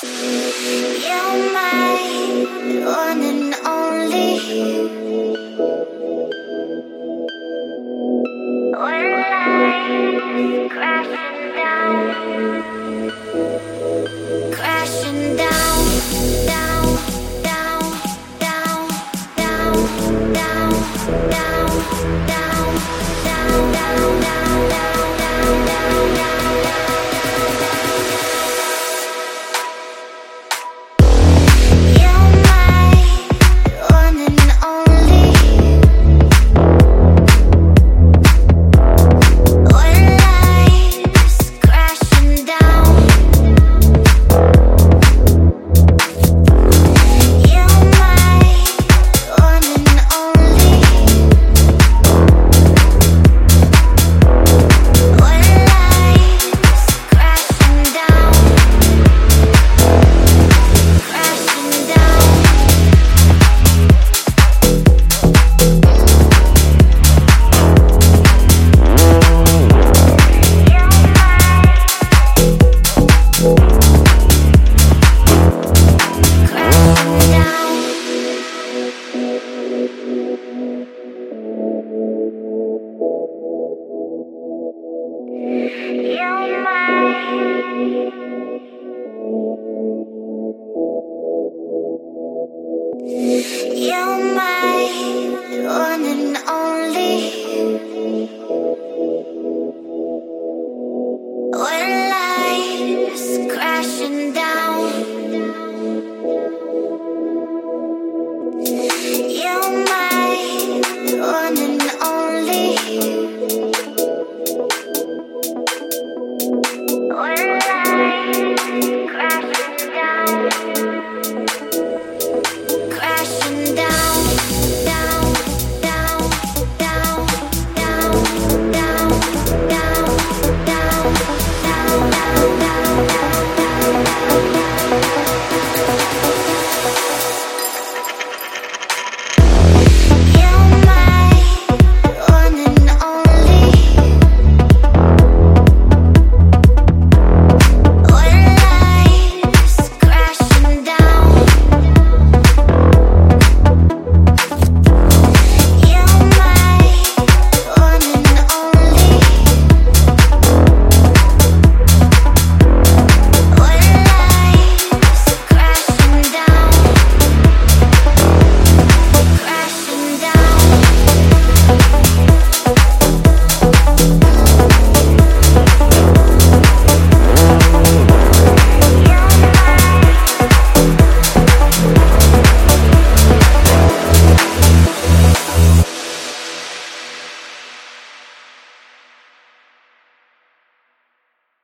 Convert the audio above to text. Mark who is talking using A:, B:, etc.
A: crashing down, crashing down, crashing down.